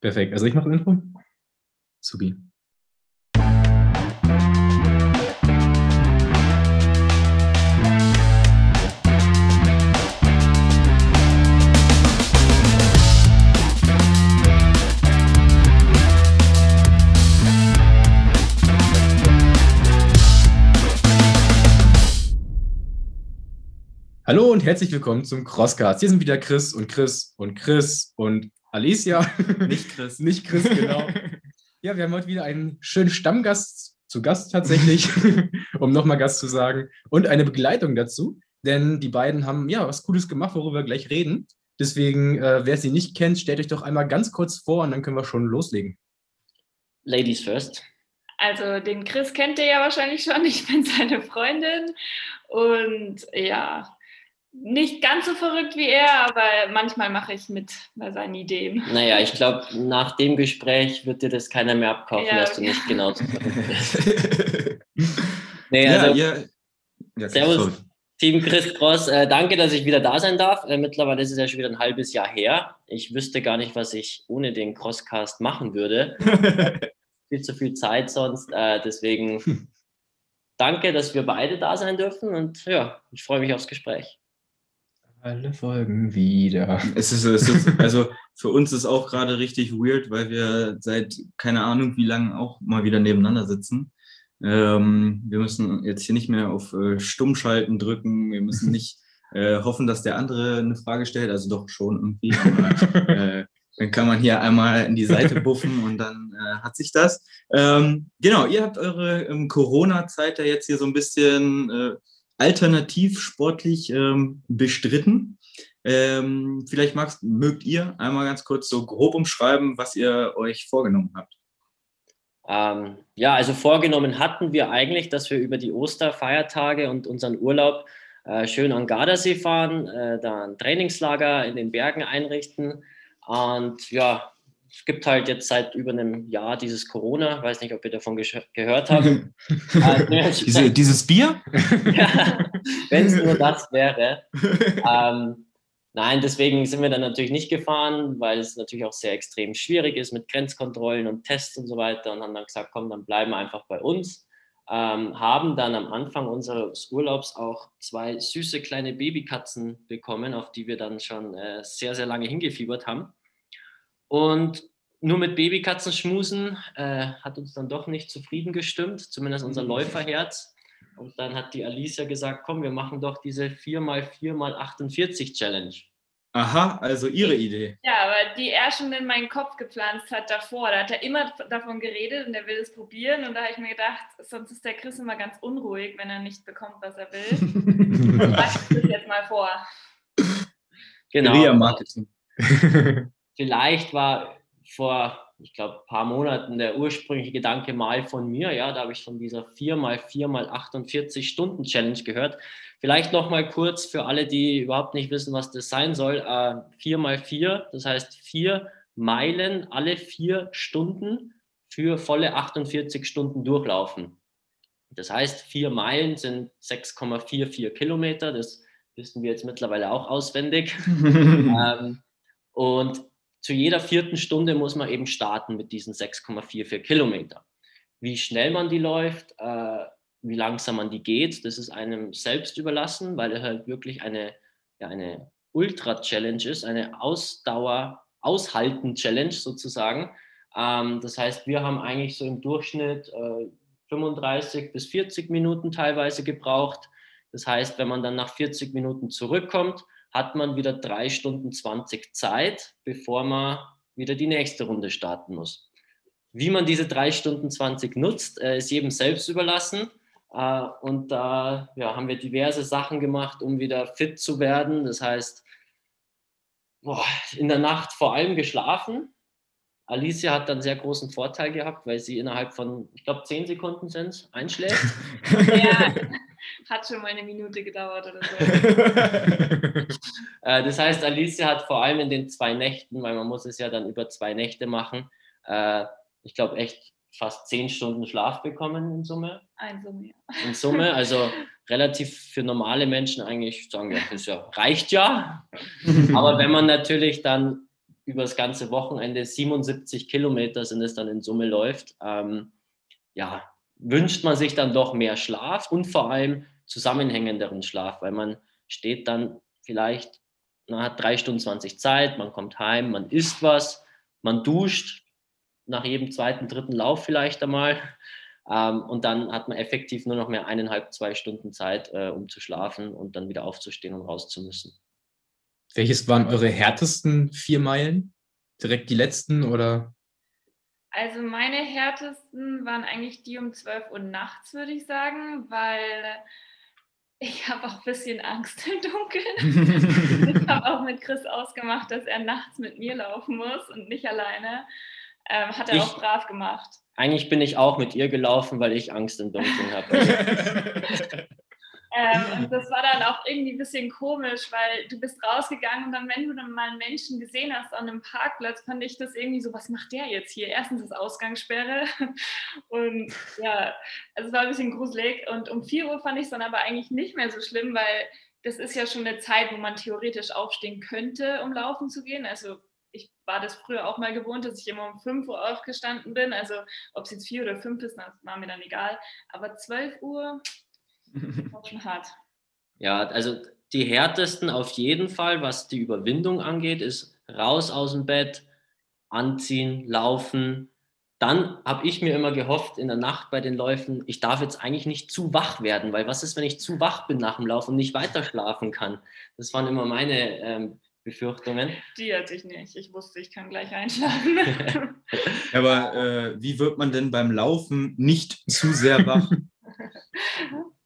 Perfekt. Also ich mache Intro. Subi. Hallo und herzlich willkommen zum Crosscast. Hier sind wieder Chris und Chris und Chris und Alicia. Nicht Chris. Nicht Chris, genau. ja, wir haben heute wieder einen schönen Stammgast zu Gast tatsächlich, um nochmal Gast zu sagen, und eine Begleitung dazu, denn die beiden haben ja was Cooles gemacht, worüber wir gleich reden. Deswegen, äh, wer sie nicht kennt, stellt euch doch einmal ganz kurz vor und dann können wir schon loslegen. Ladies first. Also den Chris kennt ihr ja wahrscheinlich schon. Ich bin seine Freundin und ja, nicht ganz so verrückt wie er, aber manchmal mache ich mit bei seinen Ideen. Naja, ich glaube, nach dem Gespräch wird dir das keiner mehr abkaufen, ja. dass du nicht genauso verrückt bist. nee, also, ja, ja. Servus, Team Chris Cross. Äh, danke, dass ich wieder da sein darf. Äh, mittlerweile ist es ja schon wieder ein halbes Jahr her. Ich wüsste gar nicht, was ich ohne den Crosscast machen würde. viel zu viel Zeit sonst. Äh, deswegen danke, dass wir beide da sein dürfen und ja, ich freue mich aufs Gespräch. Alle Folgen wieder. Es ist, es ist, also für uns ist auch gerade richtig weird, weil wir seit keine Ahnung wie lange auch mal wieder nebeneinander sitzen. Ähm, wir müssen jetzt hier nicht mehr auf äh, Stummschalten drücken. Wir müssen nicht äh, hoffen, dass der andere eine Frage stellt. Also doch schon irgendwie. Aber, äh, dann kann man hier einmal in die Seite buffen und dann äh, hat sich das. Ähm, genau, ihr habt eure ähm, Corona-Zeit ja jetzt hier so ein bisschen äh, alternativ sportlich ähm, bestritten. Ähm, vielleicht magst, mögt ihr einmal ganz kurz so grob umschreiben, was ihr euch vorgenommen habt. Ähm, ja, also vorgenommen hatten wir eigentlich, dass wir über die Osterfeiertage und unseren Urlaub äh, schön an Gardasee fahren, äh, da ein Trainingslager in den Bergen einrichten. Und ja, es gibt halt jetzt seit über einem Jahr dieses Corona, weiß nicht, ob ihr davon gehört habt. äh, Diese, dieses Bier? ja, wenn es nur das wäre. ähm, nein, deswegen sind wir dann natürlich nicht gefahren, weil es natürlich auch sehr extrem schwierig ist mit Grenzkontrollen und Tests und so weiter und haben dann gesagt, komm, dann bleiben wir einfach bei uns. Ähm, haben dann am Anfang unseres Urlaubs auch zwei süße kleine Babykatzen bekommen, auf die wir dann schon äh, sehr, sehr lange hingefiebert haben. Und nur mit Babykatzen schmusen äh, hat uns dann doch nicht zufrieden gestimmt, zumindest unser mhm. Läuferherz. Und dann hat die Alicia gesagt, komm, wir machen doch diese 4x4x48 Challenge. Aha, also ihre Idee. Ja, aber die er schon in meinen Kopf gepflanzt hat davor. Da hat er immer davon geredet und er will es probieren. Und da habe ich mir gedacht, sonst ist der Chris immer ganz unruhig, wenn er nicht bekommt, was er will. Ich das jetzt mal vor. Genau. Marketing. vielleicht war vor, ich glaube, ein paar Monaten der ursprüngliche Gedanke mal von mir, ja, da habe ich von dieser 4x4x48 Stunden Challenge gehört. Vielleicht noch mal kurz für alle, die überhaupt nicht wissen, was das sein soll. Äh, 4x4, das heißt vier Meilen alle vier Stunden für volle 48 Stunden durchlaufen. Das heißt, vier Meilen sind 6,44 Kilometer. Das wissen wir jetzt mittlerweile auch auswendig. ähm, und zu jeder vierten Stunde muss man eben starten mit diesen 6,44 Kilometer. Wie schnell man die läuft, äh, wie langsam man die geht, das ist einem selbst überlassen, weil es halt wirklich eine, ja, eine Ultra-Challenge ist, eine Ausdauer, Aushalten-Challenge sozusagen. Ähm, das heißt, wir haben eigentlich so im Durchschnitt äh, 35 bis 40 Minuten teilweise gebraucht. Das heißt, wenn man dann nach 40 Minuten zurückkommt, hat man wieder drei Stunden 20 Zeit, bevor man wieder die nächste Runde starten muss. Wie man diese drei Stunden 20 nutzt, äh, ist jedem selbst überlassen. Äh, und da ja, haben wir diverse Sachen gemacht, um wieder fit zu werden. Das heißt, boah, in der Nacht vor allem geschlafen. Alicia hat dann sehr großen Vorteil gehabt, weil sie innerhalb von, ich glaube, zehn Sekunden sind, einschläft. ja, hat schon mal eine Minute gedauert oder so. Äh, das heißt, Alicia hat vor allem in den zwei Nächten, weil man muss es ja dann über zwei Nächte machen, äh, ich glaube echt fast zehn Stunden Schlaf bekommen in Summe. In Summe, ja. In Summe, also relativ für normale Menschen eigentlich sagen, das ja, reicht ja. Aber wenn man natürlich dann über das ganze Wochenende 77 Kilometer sind es dann in Summe läuft, ähm, ja, wünscht man sich dann doch mehr Schlaf und vor allem zusammenhängenderen Schlaf, weil man steht dann vielleicht, man hat drei Stunden 20 Zeit, man kommt heim, man isst was, man duscht nach jedem zweiten, dritten Lauf vielleicht einmal ähm, und dann hat man effektiv nur noch mehr eineinhalb, zwei Stunden Zeit, äh, um zu schlafen und dann wieder aufzustehen und raus zu müssen. Welches waren eure härtesten vier Meilen? Direkt die letzten oder? Also meine härtesten waren eigentlich die um 12 Uhr nachts, würde ich sagen, weil ich habe auch ein bisschen Angst im Dunkeln. ich habe auch mit Chris ausgemacht, dass er nachts mit mir laufen muss und nicht alleine. Ähm, hat er ich, auch brav gemacht. Eigentlich bin ich auch mit ihr gelaufen, weil ich Angst im Dunkeln habe. Ähm, und das war dann auch irgendwie ein bisschen komisch, weil du bist rausgegangen und dann, wenn du dann mal einen Menschen gesehen hast an einem Parkplatz, fand ich das irgendwie so, was macht der jetzt hier? Erstens ist Ausgangssperre und ja, also es war ein bisschen gruselig und um 4 Uhr fand ich es dann aber eigentlich nicht mehr so schlimm, weil das ist ja schon eine Zeit, wo man theoretisch aufstehen könnte, um laufen zu gehen. Also ich war das früher auch mal gewohnt, dass ich immer um 5 Uhr aufgestanden bin. Also ob es jetzt 4 oder 5 ist, das war mir dann egal. Aber 12 Uhr, war schon hart. Ja, also die härtesten auf jeden Fall, was die Überwindung angeht, ist raus aus dem Bett, anziehen, laufen. Dann habe ich mir immer gehofft in der Nacht bei den Läufen, ich darf jetzt eigentlich nicht zu wach werden, weil was ist, wenn ich zu wach bin nach dem Lauf und nicht weiter schlafen kann? Das waren immer meine ähm, Befürchtungen. Die hatte ich nicht. Ich wusste, ich kann gleich einschlafen. Aber äh, wie wird man denn beim Laufen nicht zu sehr wach?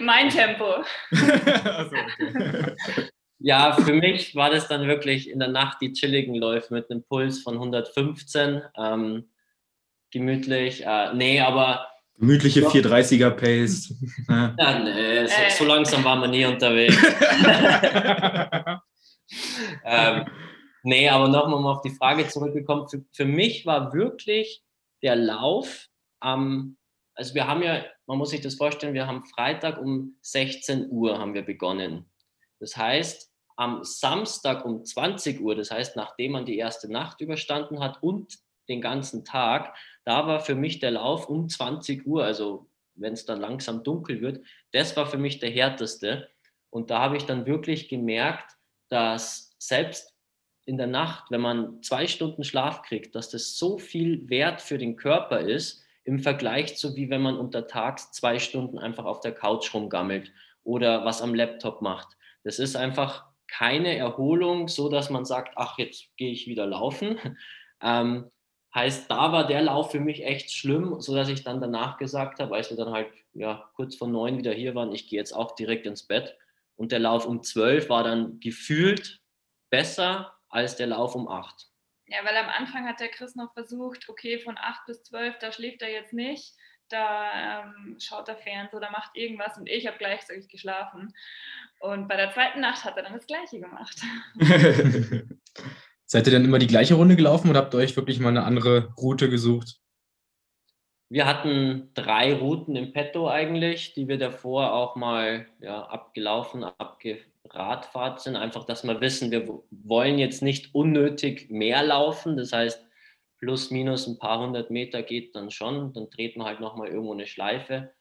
Mein Tempo. also, okay. Ja, für mich war das dann wirklich in der Nacht die chilligen Läufe mit einem Puls von 115. Ähm, gemütlich. Äh, nee, aber. Gemütliche 430er Pace. ja, nee, so, äh. so, langsam waren wir nie unterwegs. ähm, nee, aber nochmal um auf die Frage zurückgekommen. Für, für mich war wirklich der Lauf am also wir haben ja, man muss sich das vorstellen, wir haben Freitag um 16 Uhr haben wir begonnen. Das heißt, am Samstag um 20 Uhr, das heißt, nachdem man die erste Nacht überstanden hat und den ganzen Tag, da war für mich der Lauf um 20 Uhr, also wenn es dann langsam dunkel wird, das war für mich der härteste. Und da habe ich dann wirklich gemerkt, dass selbst in der Nacht, wenn man zwei Stunden Schlaf kriegt, dass das so viel wert für den Körper ist, im Vergleich zu wie wenn man untertags zwei Stunden einfach auf der Couch rumgammelt oder was am Laptop macht. Das ist einfach keine Erholung, so dass man sagt, ach, jetzt gehe ich wieder laufen. Ähm, heißt, da war der Lauf für mich echt schlimm, so dass ich dann danach gesagt habe, als wir dann halt ja, kurz vor neun wieder hier waren, ich gehe jetzt auch direkt ins Bett. Und der Lauf um zwölf war dann gefühlt besser als der Lauf um acht. Ja, weil am Anfang hat der Chris noch versucht, okay, von 8 bis 12, da schläft er jetzt nicht, da ähm, schaut er Fernsehen oder macht irgendwas und ich habe gleichzeitig geschlafen. Und bei der zweiten Nacht hat er dann das Gleiche gemacht. Seid ihr dann immer die gleiche Runde gelaufen oder habt ihr euch wirklich mal eine andere Route gesucht? Wir hatten drei Routen im Petto eigentlich, die wir davor auch mal ja, abgelaufen, abge Radfahrt sind, einfach, dass wir wissen, wir wollen jetzt nicht unnötig mehr laufen. Das heißt, plus minus ein paar hundert Meter geht dann schon. Dann dreht man halt nochmal irgendwo eine Schleife.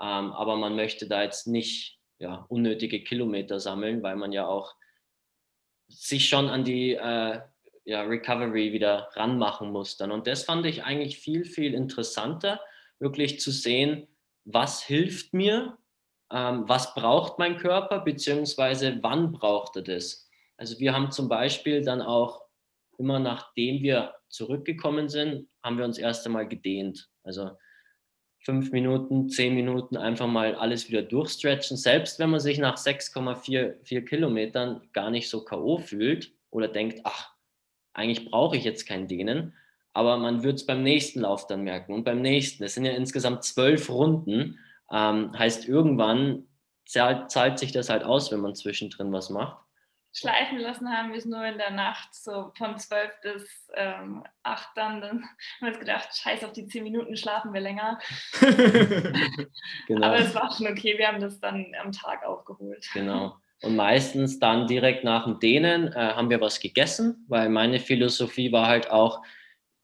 Ähm, aber man möchte da jetzt nicht ja, unnötige Kilometer sammeln, weil man ja auch sich schon an die äh, ja, Recovery wieder ranmachen muss dann. Und das fand ich eigentlich viel, viel interessanter, wirklich zu sehen, was hilft mir was braucht mein Körper, beziehungsweise wann braucht er das. Also wir haben zum Beispiel dann auch immer nachdem wir zurückgekommen sind, haben wir uns erst einmal gedehnt. Also fünf Minuten, zehn Minuten einfach mal alles wieder durchstretchen. Selbst wenn man sich nach 6,4 Kilometern gar nicht so K.O. fühlt oder denkt, ach, eigentlich brauche ich jetzt kein Dehnen, aber man wird es beim nächsten Lauf dann merken und beim nächsten. Es sind ja insgesamt zwölf Runden ähm, heißt, irgendwann zahlt, zahlt sich das halt aus, wenn man zwischendrin was macht. Schleifen lassen haben wir es nur in der Nacht, so von 12 bis ähm, 8 dann. Dann haben wir uns gedacht, scheiß auf die 10 Minuten, schlafen wir länger. genau. Aber es war schon okay, wir haben das dann am Tag aufgeholt. Genau. Und meistens dann direkt nach dem Dehnen äh, haben wir was gegessen, weil meine Philosophie war halt auch,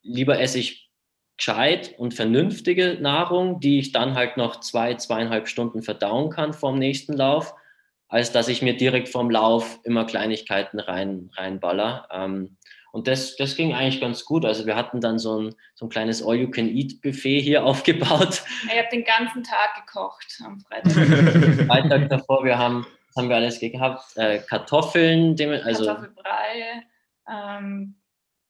lieber esse ich gescheit und vernünftige Nahrung, die ich dann halt noch zwei, zweieinhalb Stunden verdauen kann vorm nächsten Lauf, als dass ich mir direkt vorm Lauf immer Kleinigkeiten rein, reinballer. Ähm, und das, das ging eigentlich ganz gut. Also wir hatten dann so ein, so ein kleines All-You-Can-Eat-Buffet hier aufgebaut. Ich habe den ganzen Tag gekocht am Freitag. Freitag davor, wir haben, haben wir alles gehabt. Äh, Kartoffeln, also Kartoffelbrei, ähm,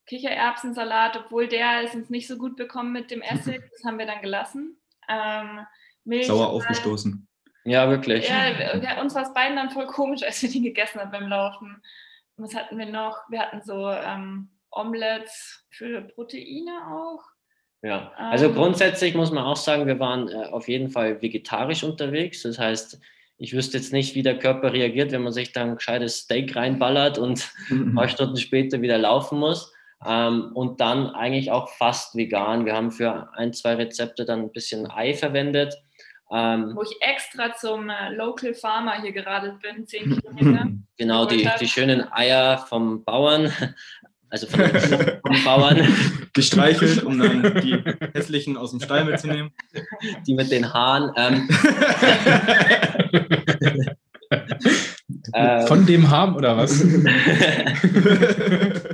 Kichererbsensalat, obwohl der ist uns nicht so gut bekommen mit dem Essig. Das haben wir dann gelassen. Ähm, Milch, Sauer aufgestoßen. Ja, wirklich. Ja, uns war es beiden dann voll komisch, als wir die gegessen haben beim Laufen was hatten wir noch? Wir hatten so ähm, Omelettes für Proteine auch. Ja, also ähm, grundsätzlich muss man auch sagen, wir waren äh, auf jeden Fall vegetarisch unterwegs. Das heißt, ich wüsste jetzt nicht, wie der Körper reagiert, wenn man sich dann ein gescheites Steak reinballert und ein paar Stunden später wieder laufen muss. Ähm, und dann eigentlich auch fast vegan. Wir haben für ein, zwei Rezepte dann ein bisschen Ei verwendet. Ähm, Wo ich extra zum äh, Local Farmer hier gerade bin, 10 Kilometer. Genau, die, die schönen Eier vom Bauern, also vom, vom Bauern. Gestreichelt, um dann die hässlichen aus dem Stall mitzunehmen. Die mit den Haaren. Ähm, Von dem haben oder was?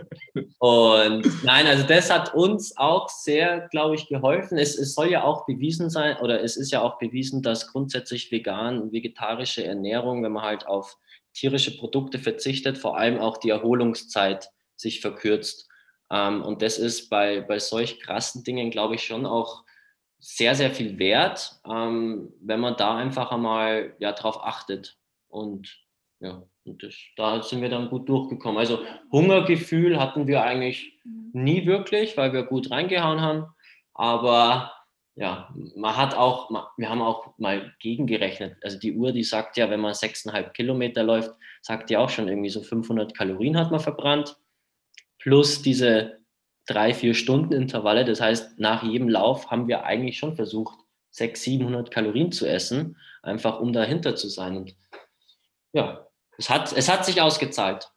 Und nein, also das hat uns auch sehr, glaube ich, geholfen. Es, es soll ja auch bewiesen sein, oder es ist ja auch bewiesen, dass grundsätzlich vegan und vegetarische Ernährung, wenn man halt auf tierische Produkte verzichtet, vor allem auch die Erholungszeit sich verkürzt. Ähm, und das ist bei, bei solch krassen Dingen, glaube ich, schon auch sehr, sehr viel wert, ähm, wenn man da einfach einmal ja, drauf achtet. Und ja, und das, da sind wir dann gut durchgekommen. Also Hungergefühl hatten wir eigentlich mhm. nie wirklich, weil wir gut reingehauen haben. Aber ja, man hat auch, wir haben auch mal gegengerechnet. Also die Uhr, die sagt ja, wenn man 6,5 Kilometer läuft, sagt ja auch schon irgendwie so 500 Kalorien hat man verbrannt. Plus diese drei, vier Stunden Intervalle. Das heißt, nach jedem Lauf haben wir eigentlich schon versucht, 600, 700 Kalorien zu essen, einfach um dahinter zu sein. Und ja, es hat, es hat sich ausgezahlt.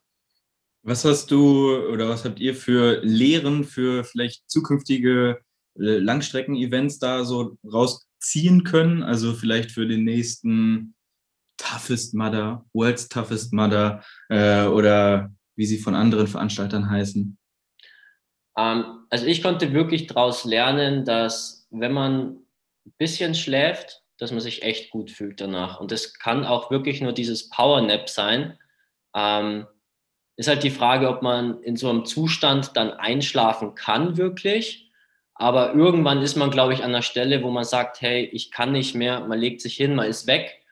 Was hast du oder was habt ihr für Lehren für vielleicht zukünftige äh, Langstrecken-Events da so rausziehen können? Also vielleicht für den nächsten Toughest Mother, World's Toughest Mother äh, oder wie sie von anderen Veranstaltern heißen? Ähm, also ich konnte wirklich daraus lernen, dass wenn man ein bisschen schläft, dass man sich echt gut fühlt danach. Und das kann auch wirklich nur dieses Power Nap sein. Ähm, ist halt die Frage, ob man in so einem Zustand dann einschlafen kann wirklich. Aber irgendwann ist man, glaube ich, an der Stelle, wo man sagt, hey, ich kann nicht mehr, man legt sich hin, man ist weg.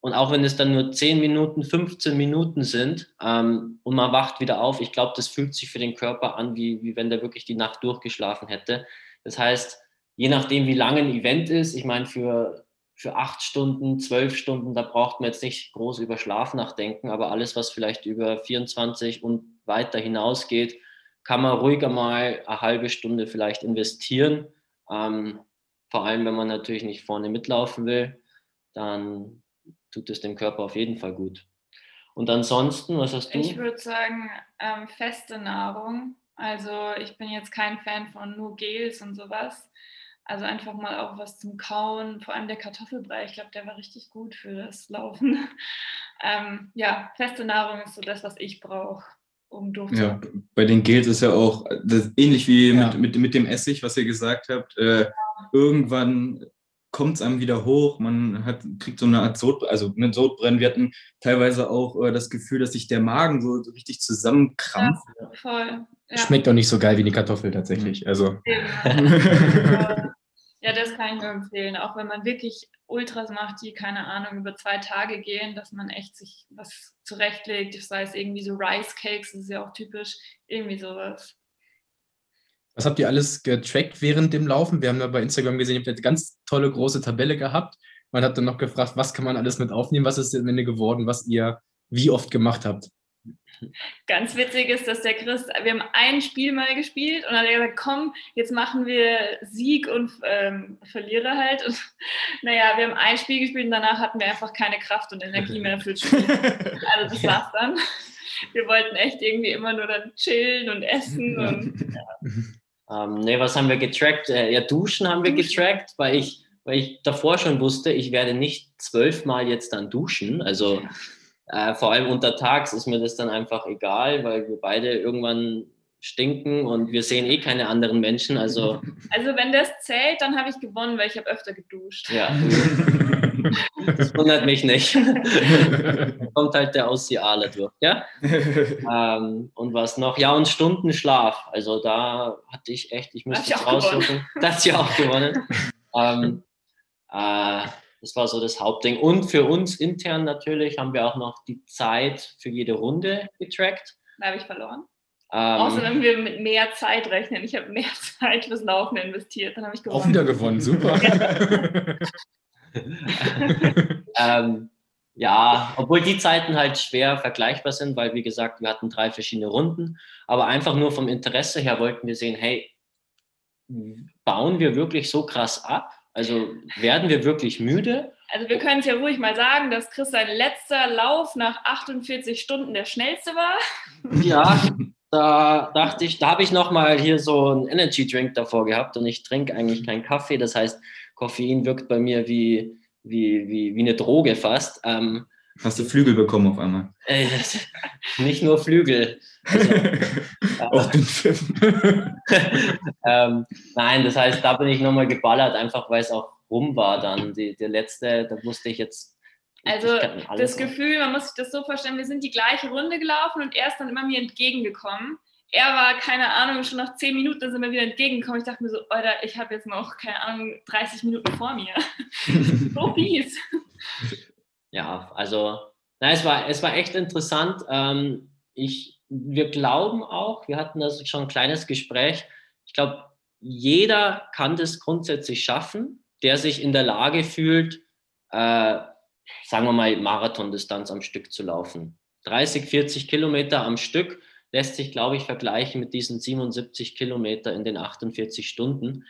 Und auch wenn es dann nur 10 Minuten, 15 Minuten sind ähm, und man wacht wieder auf, ich glaube, das fühlt sich für den Körper an, wie, wie wenn der wirklich die Nacht durchgeschlafen hätte. Das heißt, je nachdem, wie lang ein Event ist, ich meine, für für acht Stunden, zwölf Stunden, da braucht man jetzt nicht groß über Schlaf nachdenken, aber alles, was vielleicht über 24 und weiter hinausgeht, kann man ruhiger mal eine halbe Stunde vielleicht investieren. Ähm, vor allem, wenn man natürlich nicht vorne mitlaufen will, dann tut es dem Körper auf jeden Fall gut. Und ansonsten, was hast du? Ich würde sagen, ähm, feste Nahrung. Also ich bin jetzt kein Fan von nur Gels und sowas. Also einfach mal auch was zum Kauen, vor allem der Kartoffelbrei, ich glaube, der war richtig gut für das Laufen. ähm, ja, feste Nahrung ist so das, was ich brauche, um durchzukommen. Ja, bei den Gels ist ja auch das, ähnlich wie ja. mit, mit, mit dem Essig, was ihr gesagt habt. Äh, ja. Irgendwann kommt es einem wieder hoch, man hat, kriegt so eine Art Sod, also einen Sodbrennen. Wir hatten teilweise auch äh, das Gefühl, dass sich der Magen so, so richtig zusammenkrampft. Ja, voll. Ja. Schmeckt auch nicht so geil wie die Kartoffel tatsächlich. Also. Ja, das kann ich nur empfehlen. Auch wenn man wirklich Ultras macht, die, keine Ahnung, über zwei Tage gehen, dass man echt sich was zurechtlegt, sei es irgendwie so Rice Cakes, das ist ja auch typisch, irgendwie sowas. Was habt ihr alles getrackt während dem Laufen? Wir haben ja bei Instagram gesehen, ihr habt eine ganz tolle große Tabelle gehabt. Man hat dann noch gefragt, was kann man alles mit aufnehmen? Was ist am Ende geworden, was ihr wie oft gemacht habt? Ganz witzig ist, dass der Chris, wir haben ein Spiel mal gespielt und dann hat er gesagt, komm, jetzt machen wir Sieg und ähm, Verlierer halt. Und naja, wir haben ein Spiel gespielt und danach hatten wir einfach keine Kraft und Energie mehr fürs Spiel. Also das war's dann. Wir wollten echt irgendwie immer nur dann chillen und essen und ja. ähm, nee, was haben wir getrackt? Äh, ja, Duschen haben wir getrackt, weil ich, weil ich davor schon wusste, ich werde nicht zwölfmal jetzt dann duschen. Also äh, vor allem untertags ist mir das dann einfach egal, weil wir beide irgendwann stinken und wir sehen eh keine anderen Menschen. Also, also wenn das zählt, dann habe ich gewonnen, weil ich habe öfter geduscht. Ja. das wundert mich nicht. kommt halt der Aussiale durch. Ja? ähm, und was noch? Ja, und Stundenschlaf. Also da hatte ich echt, ich müsste es raussuchen. Das hat sie auch gewonnen. ähm, äh, das war so das Hauptding. Und für uns intern natürlich haben wir auch noch die Zeit für jede Runde getrackt. Da habe ich verloren. Ähm, Außer wenn wir mit mehr Zeit rechnen. Ich habe mehr Zeit fürs Laufen investiert, dann habe ich gewonnen. Auch wieder gewonnen, super. ähm, ja, obwohl die Zeiten halt schwer vergleichbar sind, weil wie gesagt, wir hatten drei verschiedene Runden. Aber einfach nur vom Interesse her wollten wir sehen, hey, bauen wir wirklich so krass ab? Also werden wir wirklich müde? Also wir können es ja ruhig mal sagen, dass Chris sein letzter Lauf nach 48 Stunden der schnellste war. Ja, da dachte ich, da habe ich nochmal hier so einen Energy Drink davor gehabt und ich trinke eigentlich keinen Kaffee. Das heißt, Koffein wirkt bei mir wie, wie, wie, wie eine Droge fast. Ähm, Hast du Flügel bekommen auf einmal? Äh, nicht nur Flügel. Also, Auch den Pfiff. ähm, nein, das heißt, da bin ich nochmal geballert, einfach weil es auch rum war dann. Die, der letzte, da wusste ich jetzt. Also das Gefühl, man muss sich das so vorstellen, wir sind die gleiche Runde gelaufen und er ist dann immer mir entgegengekommen. Er war, keine Ahnung, schon nach zehn Minuten sind wir wieder entgegengekommen. Ich dachte mir so, Alter, ich habe jetzt noch, keine Ahnung, 30 Minuten vor mir. so fies. Ja, also, na, es, war, es war echt interessant. Ähm, ich, wir glauben auch, wir hatten da schon ein kleines Gespräch. Ich glaube, jeder kann das grundsätzlich schaffen, der sich in der Lage fühlt, äh, sagen wir mal, Marathondistanz am Stück zu laufen. 30, 40 Kilometer am Stück lässt sich, glaube ich, vergleichen mit diesen 77 Kilometer in den 48 Stunden,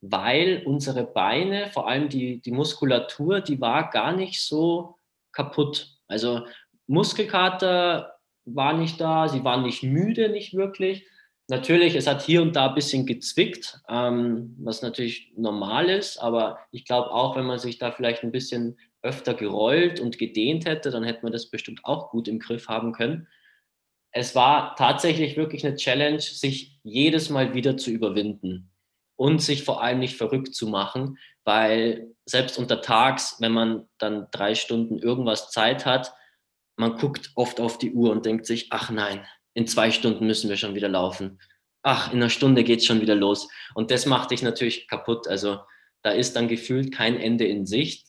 weil unsere Beine, vor allem die, die Muskulatur, die war gar nicht so kaputt. Also Muskelkater war nicht da, sie waren nicht müde, nicht wirklich. Natürlich, es hat hier und da ein bisschen gezwickt, ähm, was natürlich normal ist, aber ich glaube auch, wenn man sich da vielleicht ein bisschen öfter gerollt und gedehnt hätte, dann hätte man das bestimmt auch gut im Griff haben können. Es war tatsächlich wirklich eine Challenge, sich jedes Mal wieder zu überwinden und sich vor allem nicht verrückt zu machen, weil selbst unter Tags, wenn man dann drei Stunden irgendwas Zeit hat, man guckt oft auf die Uhr und denkt sich, ach nein, in zwei Stunden müssen wir schon wieder laufen. Ach, in einer Stunde geht es schon wieder los. Und das macht dich natürlich kaputt. Also da ist dann gefühlt kein Ende in Sicht.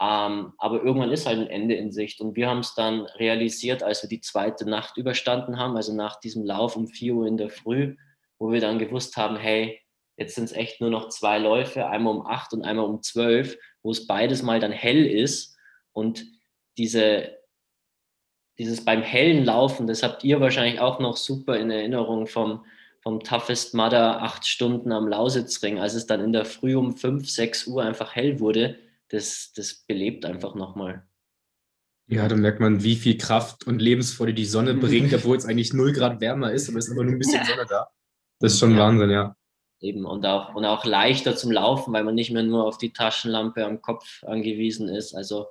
Ähm, aber irgendwann ist halt ein Ende in Sicht. Und wir haben es dann realisiert, als wir die zweite Nacht überstanden haben, also nach diesem Lauf um 4 Uhr in der Früh, wo wir dann gewusst haben, hey, Jetzt sind es echt nur noch zwei Läufe, einmal um acht und einmal um zwölf, wo es beides mal dann hell ist. Und diese, dieses beim hellen Laufen, das habt ihr wahrscheinlich auch noch super in Erinnerung vom, vom Toughest Mudder acht Stunden am Lausitzring, als es dann in der Früh um fünf, sechs Uhr einfach hell wurde, das, das belebt einfach nochmal. Ja, da merkt man, wie viel Kraft und Lebensfreude die Sonne bringt, obwohl es eigentlich null Grad wärmer ist, aber es ist immer nur ein bisschen Sonne da. Das ist schon ja. Wahnsinn, ja eben und auch, und auch leichter zum Laufen, weil man nicht mehr nur auf die Taschenlampe am Kopf angewiesen ist. Also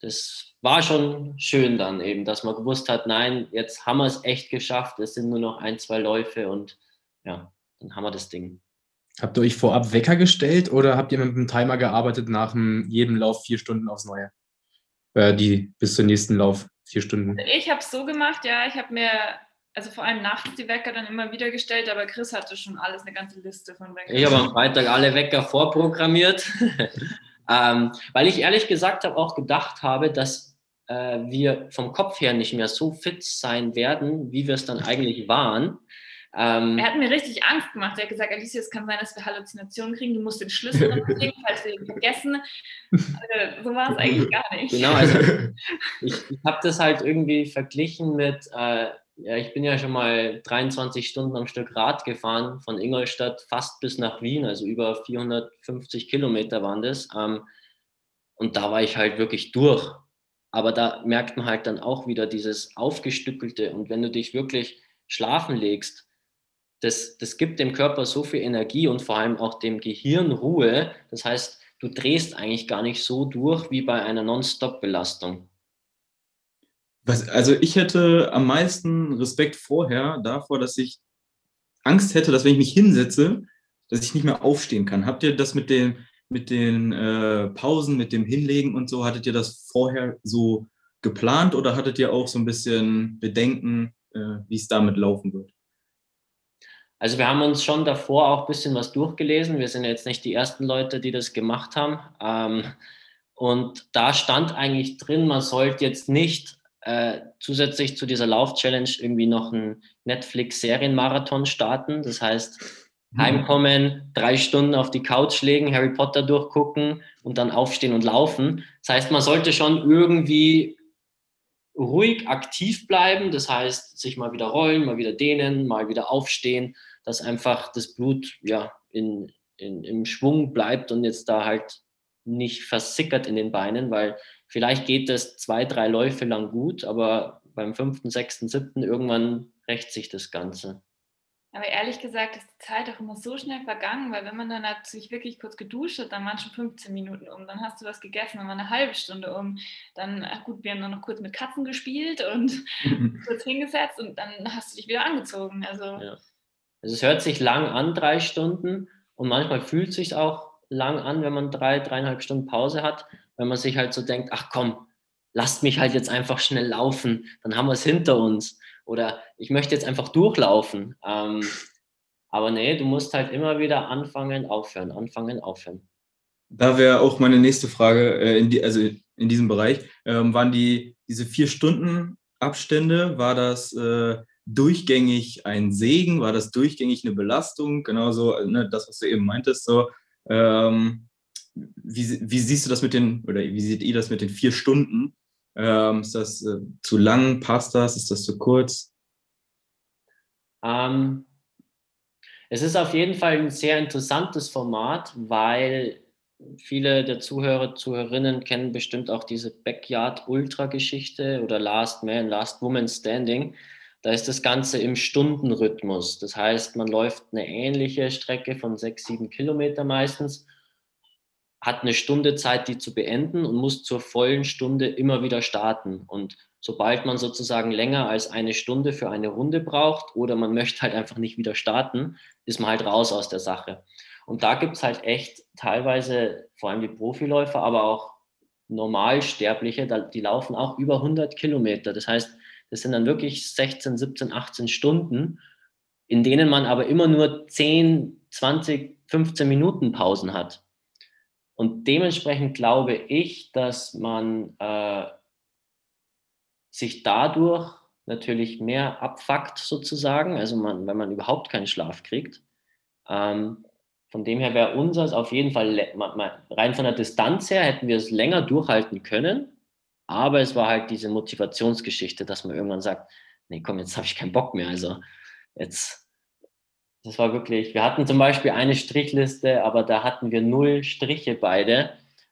das war schon schön dann eben, dass man gewusst hat, nein, jetzt haben wir es echt geschafft, es sind nur noch ein, zwei Läufe und ja, dann haben wir das Ding. Habt ihr euch vorab Wecker gestellt oder habt ihr mit einem Timer gearbeitet nach jedem Lauf vier Stunden aufs Neue? Äh, die bis zum nächsten Lauf vier Stunden. Ich habe es so gemacht, ja, ich habe mir also vor allem nachts die Wecker dann immer wieder gestellt, aber Chris hatte schon alles, eine ganze Liste von Weckern. Ich habe am Freitag alle Wecker vorprogrammiert, ähm, weil ich ehrlich gesagt habe, auch gedacht habe, dass äh, wir vom Kopf her nicht mehr so fit sein werden, wie wir es dann eigentlich waren. Ähm, er hat mir richtig Angst gemacht. Er hat gesagt, Alicia, es kann sein, dass wir Halluzinationen kriegen. Du musst den Schlüssel legen, falls wir ihn vergessen. Also, so war es eigentlich gar nicht. Genau, also ich, ich habe das halt irgendwie verglichen mit, äh, ja, ich bin ja schon mal 23 Stunden am Stück Rad gefahren, von Ingolstadt fast bis nach Wien, also über 450 Kilometer waren das. Ähm, und da war ich halt wirklich durch. Aber da merkt man halt dann auch wieder dieses Aufgestückelte. Und wenn du dich wirklich schlafen legst, das, das gibt dem Körper so viel Energie und vor allem auch dem Gehirn Ruhe. Das heißt, du drehst eigentlich gar nicht so durch wie bei einer Non-Stop-Belastung. Also ich hätte am meisten Respekt vorher davor, dass ich Angst hätte, dass wenn ich mich hinsetze, dass ich nicht mehr aufstehen kann. Habt ihr das mit den, mit den äh, Pausen, mit dem Hinlegen und so, hattet ihr das vorher so geplant oder hattet ihr auch so ein bisschen Bedenken, äh, wie es damit laufen wird? Also wir haben uns schon davor auch ein bisschen was durchgelesen. Wir sind jetzt nicht die ersten Leute, die das gemacht haben. Ähm, und da stand eigentlich drin, man sollte jetzt nicht äh, zusätzlich zu dieser Lauf-Challenge irgendwie noch einen Netflix-Serienmarathon starten. Das heißt, mhm. heimkommen, drei Stunden auf die Couch legen, Harry Potter durchgucken und dann aufstehen und laufen. Das heißt, man sollte schon irgendwie ruhig aktiv bleiben, das heißt, sich mal wieder rollen, mal wieder dehnen, mal wieder aufstehen, dass einfach das Blut ja in, in, im Schwung bleibt und jetzt da halt nicht versickert in den Beinen, weil vielleicht geht das zwei, drei Läufe lang gut, aber beim fünften, sechsten, siebten irgendwann rächt sich das Ganze. Aber ehrlich gesagt ist die Zeit auch immer so schnell vergangen, weil wenn man dann hat sich wirklich kurz geduscht hat, dann waren schon 15 Minuten um, dann hast du was gegessen, dann war eine halbe Stunde um. Dann, ach gut, wir haben dann noch kurz mit Katzen gespielt und kurz hingesetzt und dann hast du dich wieder angezogen. Also, ja. also es hört sich lang an, drei Stunden, und manchmal fühlt es sich auch lang an, wenn man drei, dreieinhalb Stunden Pause hat, wenn man sich halt so denkt, ach komm, lasst mich halt jetzt einfach schnell laufen, dann haben wir es hinter uns. Oder ich möchte jetzt einfach durchlaufen. Ähm, aber nee, du musst halt immer wieder anfangen, aufhören, anfangen, aufhören. Da wäre auch meine nächste Frage, äh, in die, also in diesem Bereich, ähm, waren die diese vier Stunden Abstände, war das äh, durchgängig ein Segen, war das durchgängig eine Belastung, genauso ne, das, was du eben meintest, so. Ähm, wie, wie, siehst du das mit den, oder wie seht ihr das mit den vier Stunden? Ähm, ist das äh, zu lang? Passt das? Ist das zu kurz? Ähm, es ist auf jeden Fall ein sehr interessantes Format, weil viele der Zuhörer, Zuhörerinnen kennen bestimmt auch diese Backyard-Ultra-Geschichte oder Last Man, Last Woman Standing. Da ist das Ganze im Stundenrhythmus. Das heißt, man läuft eine ähnliche Strecke von sechs, sieben Kilometer meistens hat eine Stunde Zeit, die zu beenden und muss zur vollen Stunde immer wieder starten. Und sobald man sozusagen länger als eine Stunde für eine Runde braucht oder man möchte halt einfach nicht wieder starten, ist man halt raus aus der Sache. Und da gibt es halt echt teilweise, vor allem die Profiläufer, aber auch Normalsterbliche, die laufen auch über 100 Kilometer. Das heißt, das sind dann wirklich 16, 17, 18 Stunden, in denen man aber immer nur 10, 20, 15 Minuten Pausen hat. Und dementsprechend glaube ich, dass man äh, sich dadurch natürlich mehr abfuckt sozusagen, also man, wenn man überhaupt keinen Schlaf kriegt. Ähm, von dem her wäre unseres auf jeden Fall, rein von der Distanz her hätten wir es länger durchhalten können, aber es war halt diese Motivationsgeschichte, dass man irgendwann sagt, nee, komm, jetzt habe ich keinen Bock mehr, also jetzt das war wirklich, wir hatten zum Beispiel eine Strichliste, aber da hatten wir null Striche beide.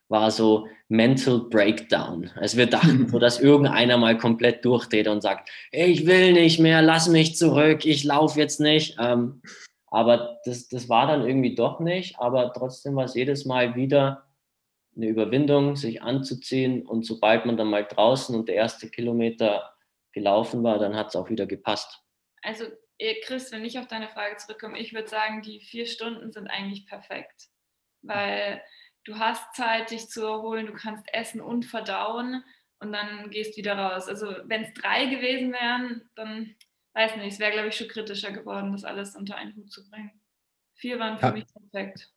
War so Mental Breakdown. Also wir dachten so, dass irgendeiner mal komplett durchdreht und sagt, ich will nicht mehr, lass mich zurück, ich laufe jetzt nicht. Ähm, aber das, das war dann irgendwie doch nicht. Aber trotzdem war es jedes Mal wieder eine Überwindung, sich anzuziehen. Und sobald man dann mal draußen und der erste Kilometer gelaufen war, dann hat es auch wieder gepasst. Also Chris, wenn ich auf deine Frage zurückkomme, ich würde sagen, die vier Stunden sind eigentlich perfekt, weil du hast Zeit, dich zu erholen, du kannst essen und verdauen und dann gehst wieder raus. Also wenn es drei gewesen wären, dann weiß nicht, es wäre, glaube ich, schon kritischer geworden, das alles unter einen Hut zu bringen. Vier waren für ja. mich perfekt.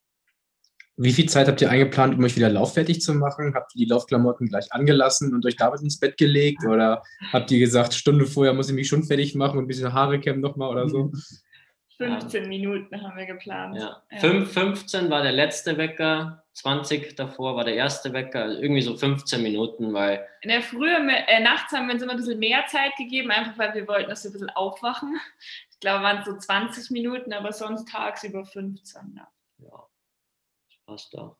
Wie viel Zeit habt ihr eingeplant, um euch wieder lauffertig zu machen? Habt ihr die Laufklamotten gleich angelassen und euch damit ins Bett gelegt? Oder habt ihr gesagt, Stunde vorher muss ich mich schon fertig machen und ein bisschen Haare kämmen nochmal oder so? 15 ja. Minuten haben wir geplant. Ja. ja. 5, 15 war der letzte Wecker, 20 davor war der erste Wecker, also irgendwie so 15 Minuten, weil. In der Früh, äh, nachts haben wir uns immer ein bisschen mehr Zeit gegeben, einfach weil wir wollten, dass wir ein bisschen aufwachen. Ich glaube, waren es so 20 Minuten, aber sonst tagsüber 15. Ja, ja passt auch.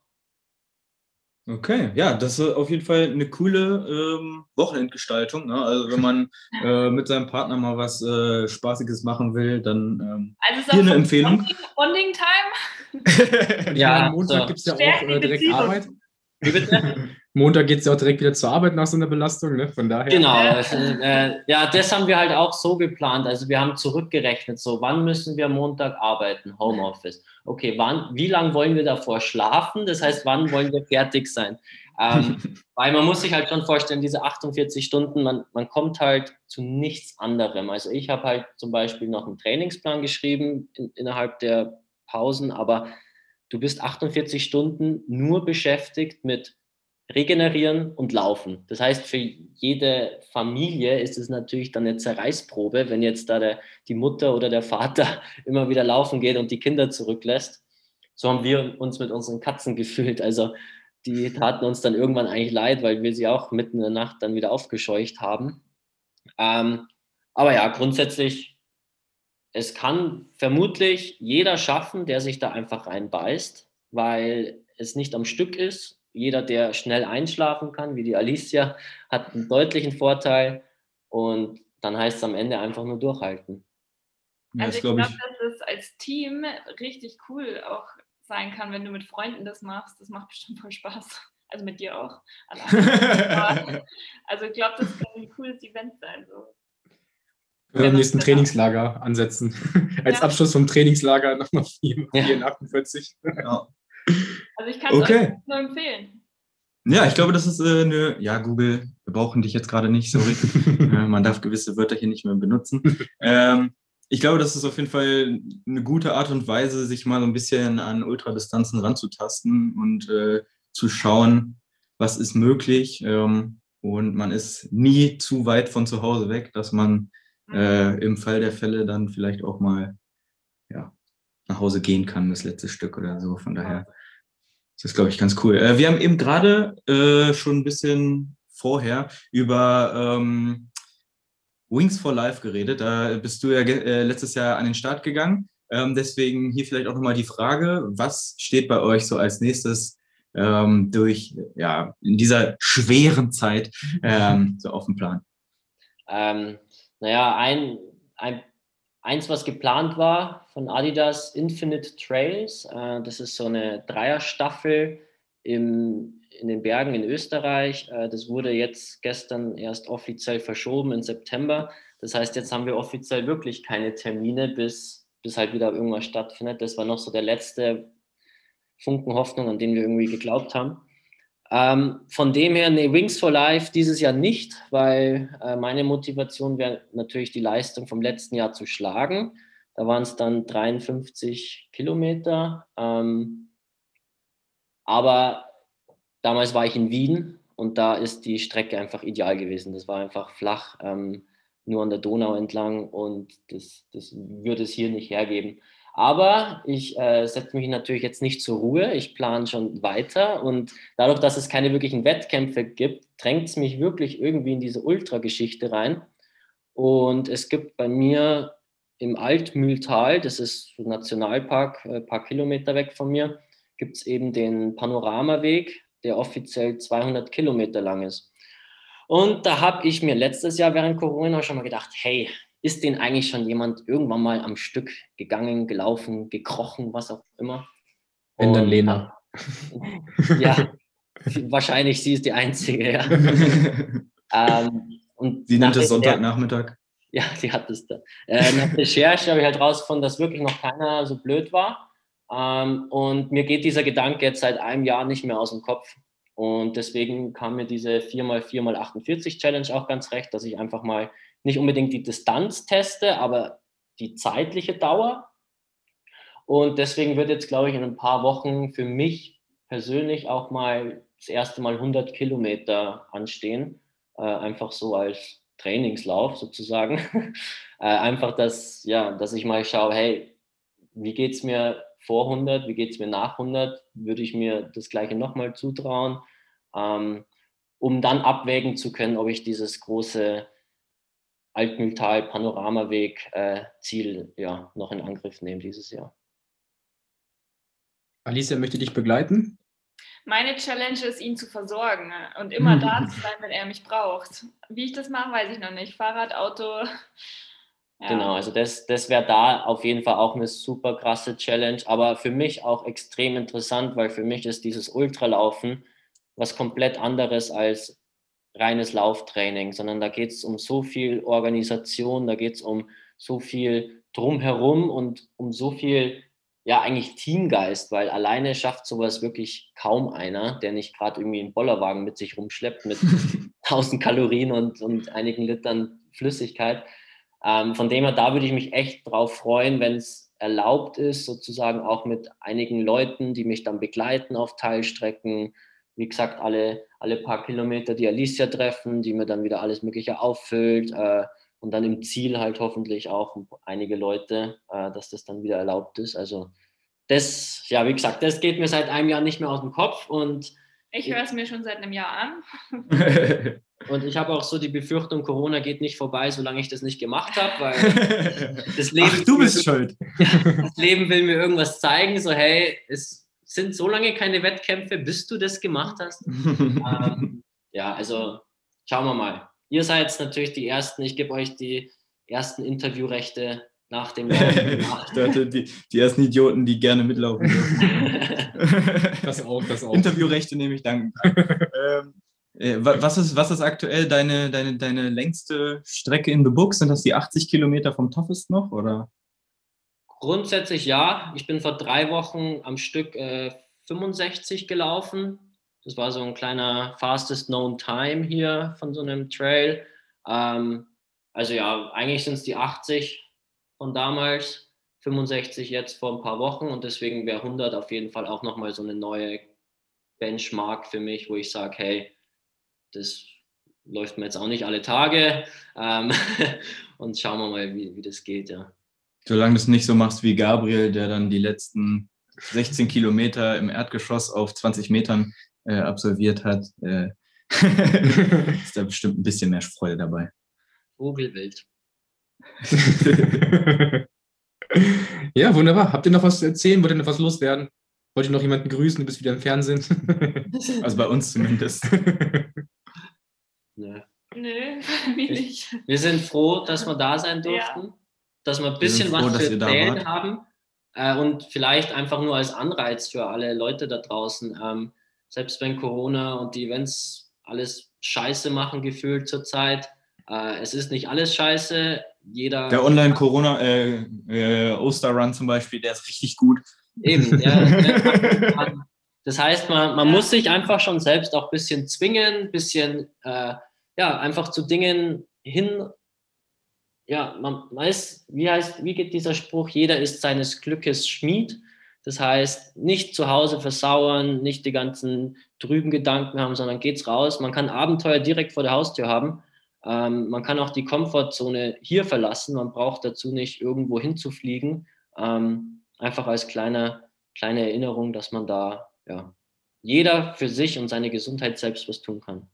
Okay, ja, das ist auf jeden Fall eine coole ähm, Wochenendgestaltung. Ne? Also wenn man äh, mit seinem Partner mal was äh, Spaßiges machen will, dann ähm, also hier eine Empfehlung. Bonding Time. ja, am Montag so. gibt es ja auch äh, direkt. Arbeit. Wie bitte? Montag geht es ja auch direkt wieder zur Arbeit nach so einer Belastung, ne? Von daher. Genau, äh, ja, das haben wir halt auch so geplant. Also wir haben zurückgerechnet, so wann müssen wir Montag arbeiten, Homeoffice. Okay, wann, wie lange wollen wir davor schlafen? Das heißt, wann wollen wir fertig sein? Ähm, weil man muss sich halt schon vorstellen, diese 48 Stunden, man, man kommt halt zu nichts anderem. Also ich habe halt zum Beispiel noch einen Trainingsplan geschrieben in, innerhalb der Pausen, aber du bist 48 Stunden nur beschäftigt mit regenerieren und laufen. Das heißt, für jede Familie ist es natürlich dann eine Zerreißprobe, wenn jetzt da der, die Mutter oder der Vater immer wieder laufen geht und die Kinder zurücklässt. So haben wir uns mit unseren Katzen gefühlt. Also die taten uns dann irgendwann eigentlich leid, weil wir sie auch mitten in der Nacht dann wieder aufgescheucht haben. Ähm, aber ja, grundsätzlich, es kann vermutlich jeder schaffen, der sich da einfach reinbeißt, weil es nicht am Stück ist jeder, der schnell einschlafen kann, wie die Alicia, hat einen deutlichen Vorteil. Und dann heißt es am Ende einfach nur durchhalten. also ich glaube, dass es als Team richtig cool auch sein kann, wenn du mit Freunden das machst. Das macht bestimmt voll Spaß. Also mit dir auch. also ich glaube, das kann ein cooles Event sein. So. Wir am nächsten Trainingslager ansetzen. Als ja. Abschluss vom Trainingslager nochmal 448. Ja. Also ich kann es okay. euch nur empfehlen. Ja, ich glaube, das ist äh, eine, ja, Google, wir brauchen dich jetzt gerade nicht, sorry. äh, man darf gewisse Wörter hier nicht mehr benutzen. Ähm, ich glaube, das ist auf jeden Fall eine gute Art und Weise, sich mal so ein bisschen an Ultradistanzen ranzutasten und äh, zu schauen, was ist möglich. Ähm, und man ist nie zu weit von zu Hause weg, dass man. Äh, im Fall der Fälle dann vielleicht auch mal ja, nach Hause gehen kann, das letzte Stück oder so. Von daher das ist, glaube ich, ganz cool. Äh, wir haben eben gerade äh, schon ein bisschen vorher über ähm, Wings for Life geredet. Da bist du ja äh, letztes Jahr an den Start gegangen. Ähm, deswegen hier vielleicht auch nochmal die Frage, was steht bei euch so als nächstes ähm, durch, ja, in dieser schweren Zeit ähm, so auf dem Plan? Naja, ein, ein Eins, was geplant war von Adidas, Infinite Trails. Äh, das ist so eine Dreierstaffel im, in den Bergen in Österreich. Äh, das wurde jetzt gestern erst offiziell verschoben in September. Das heißt, jetzt haben wir offiziell wirklich keine Termine, bis, bis halt wieder irgendwas stattfindet. Das war noch so der letzte Funken Hoffnung, an den wir irgendwie geglaubt haben. Ähm, von dem her, nee, Wings for Life dieses Jahr nicht, weil äh, meine Motivation wäre natürlich die Leistung vom letzten Jahr zu schlagen. Da waren es dann 53 Kilometer. Ähm, aber damals war ich in Wien und da ist die Strecke einfach ideal gewesen. Das war einfach flach, ähm, nur an der Donau entlang und das, das würde es hier nicht hergeben. Aber ich äh, setze mich natürlich jetzt nicht zur Ruhe. Ich plane schon weiter. Und dadurch, dass es keine wirklichen Wettkämpfe gibt, drängt es mich wirklich irgendwie in diese Ultra-Geschichte rein. Und es gibt bei mir im Altmühltal, das ist ein Nationalpark, ein äh, paar Kilometer weg von mir, gibt es eben den Panoramaweg, der offiziell 200 Kilometer lang ist. Und da habe ich mir letztes Jahr während Corona schon mal gedacht, hey, ist den eigentlich schon jemand irgendwann mal am Stück gegangen, gelaufen, gekrochen, was auch immer? Wenn dann Lena. ja, wahrscheinlich sie ist die Einzige, ja. ähm, und sie nennt es Sonntagnachmittag. Ja, sie hat es da. Äh, nach Recherche habe ich halt rausgefunden, dass wirklich noch keiner so blöd war. Ähm, und mir geht dieser Gedanke jetzt seit einem Jahr nicht mehr aus dem Kopf. Und deswegen kam mir diese 4x4x48 Challenge auch ganz recht, dass ich einfach mal nicht unbedingt die Distanz teste, aber die zeitliche Dauer. Und deswegen wird jetzt, glaube ich, in ein paar Wochen für mich persönlich auch mal das erste Mal 100 Kilometer anstehen. Äh, einfach so als Trainingslauf sozusagen. äh, einfach, dass, ja, dass ich mal schaue, hey, wie geht es mir vor 100, wie geht es mir nach 100, würde ich mir das gleiche nochmal zutrauen, ähm, um dann abwägen zu können, ob ich dieses große Altmühltal Panoramaweg äh, Ziel ja, noch in Angriff nehme dieses Jahr. Alicia möchte dich begleiten. Meine Challenge ist, ihn zu versorgen und immer da zu sein, wenn er mich braucht. Wie ich das mache, weiß ich noch nicht. Fahrrad, Auto. Ja. Genau, also das, das wäre da auf jeden Fall auch eine super krasse Challenge, aber für mich auch extrem interessant, weil für mich ist dieses Ultralaufen was komplett anderes als reines Lauftraining, sondern da geht es um so viel Organisation, da geht es um so viel drumherum und um so viel, ja, eigentlich Teamgeist, weil alleine schafft sowas wirklich kaum einer, der nicht gerade irgendwie einen Bollerwagen mit sich rumschleppt mit 1000 Kalorien und, und einigen Litern Flüssigkeit. Ähm, von dem her, da würde ich mich echt drauf freuen, wenn es erlaubt ist, sozusagen auch mit einigen Leuten, die mich dann begleiten auf Teilstrecken, wie gesagt, alle, alle paar Kilometer die Alicia treffen, die mir dann wieder alles Mögliche auffüllt äh, und dann im Ziel halt hoffentlich auch einige Leute, äh, dass das dann wieder erlaubt ist. Also das, ja, wie gesagt, das geht mir seit einem Jahr nicht mehr aus dem Kopf und ich höre es mir schon seit einem Jahr an. und ich habe auch so die Befürchtung, Corona geht nicht vorbei, solange ich das nicht gemacht habe, weil das Leben. Ach, du bist schuld. das Leben will mir irgendwas zeigen, so hey, es sind so lange keine Wettkämpfe, bis du das gemacht hast. ähm, ja, also schauen wir mal. Ihr seid natürlich die Ersten. Ich gebe euch die ersten Interviewrechte nach dem Laufen. die, die ersten Idioten, die gerne mitlaufen dürfen. das auch, das auch. Interviewrechte nehme ich dankend ähm, äh, was, ist, was ist aktuell deine, deine, deine längste Strecke in the Book? Sind das die 80 Kilometer vom Toughest noch? Oder? Grundsätzlich ja. Ich bin vor drei Wochen am Stück äh, 65 gelaufen. Das war so ein kleiner fastest known time hier von so einem Trail. Ähm, also ja, eigentlich sind es die 80 von damals, 65 jetzt vor ein paar Wochen und deswegen wäre 100 auf jeden Fall auch nochmal so eine neue Benchmark für mich, wo ich sage, hey, das läuft mir jetzt auch nicht alle Tage ähm, und schauen wir mal, wie, wie das geht, ja. Solange du es nicht so machst wie Gabriel, der dann die letzten 16 Kilometer im Erdgeschoss auf 20 Metern äh, absolviert hat, äh, ist da bestimmt ein bisschen mehr Freude dabei. Vogelwild. ja, wunderbar. Habt ihr noch was zu erzählen? Wollt ihr noch was loswerden? Wollt ihr noch jemanden grüßen? Du bist wieder im Fernsehen. also bei uns zumindest. Nö. Nö, wie nicht. Wir sind froh, dass wir da sein durften. Ja dass wir ein bisschen froh, was zu erzählen haben äh, und vielleicht einfach nur als Anreiz für alle Leute da draußen. Ähm, selbst wenn Corona und die Events alles scheiße machen, gefühlt zurzeit, äh, es ist nicht alles scheiße. Jeder der Online-Corona, äh, äh, Osterrun zum Beispiel, der ist richtig gut. Eben, ja. das heißt, man, man muss sich einfach schon selbst auch ein bisschen zwingen, ein bisschen, äh, ja, einfach zu Dingen hin ja, man weiß, wie heißt, wie geht dieser Spruch? Jeder ist seines Glückes Schmied. Das heißt, nicht zu Hause versauern, nicht die ganzen trüben Gedanken haben, sondern geht's raus. Man kann Abenteuer direkt vor der Haustür haben. Ähm, man kann auch die Komfortzone hier verlassen. Man braucht dazu nicht irgendwo hinzufliegen. Ähm, einfach als kleine, kleine Erinnerung, dass man da ja, jeder für sich und seine Gesundheit selbst was tun kann.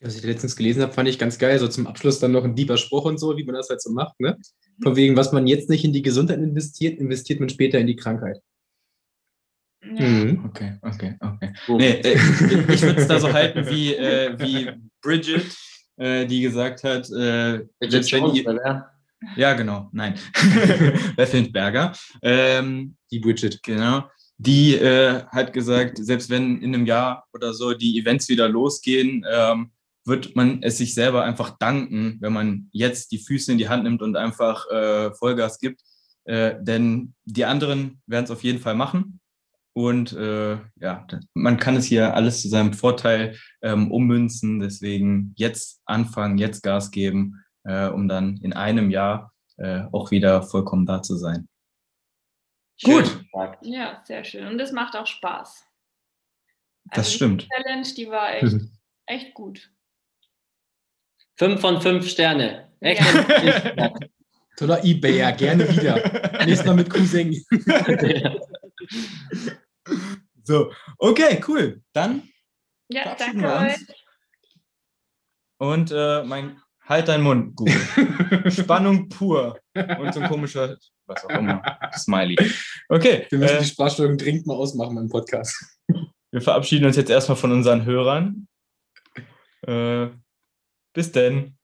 Was ich letztens gelesen habe, fand ich ganz geil. So zum Abschluss dann noch ein lieber Spruch und so, wie man das halt so macht. Ne? Von wegen, was man jetzt nicht in die Gesundheit investiert, investiert man später in die Krankheit. Ja. Mhm. Okay, okay, okay. Nee, äh, ich würde es da so halten wie, äh, wie Bridget, äh, die gesagt hat, äh, selbst wenn ihr, ja, genau, nein. Bethel Berger. Ähm, die Bridget. Genau. Die äh, hat gesagt, selbst wenn in einem Jahr oder so die Events wieder losgehen, ähm, wird man es sich selber einfach danken, wenn man jetzt die Füße in die Hand nimmt und einfach äh, Vollgas gibt. Äh, denn die anderen werden es auf jeden Fall machen. Und äh, ja, man kann es hier alles zu seinem Vorteil ähm, ummünzen. Deswegen jetzt anfangen, jetzt Gas geben, äh, um dann in einem Jahr äh, auch wieder vollkommen da zu sein. Schön Gut. Gesagt. Ja, sehr schön. Und es macht auch Spaß. Also das stimmt. Die Challenge, die war echt, echt gut. Fünf von fünf Sterne. Echt? Ja. Toller Ebayer, gerne wieder. Nächstes Mal mit Cousin. so, okay, cool. Dann Ja, verabschieden danke wir euch. uns. Und äh, mein Halt dein Mund, Google. Spannung pur. Und so ein komischer, was auch immer, Smiley. Okay, Wir müssen äh, die Sprachsteuerung dringend mal ausmachen im Podcast. wir verabschieden uns jetzt erstmal von unseren Hörern. Äh, bis denn.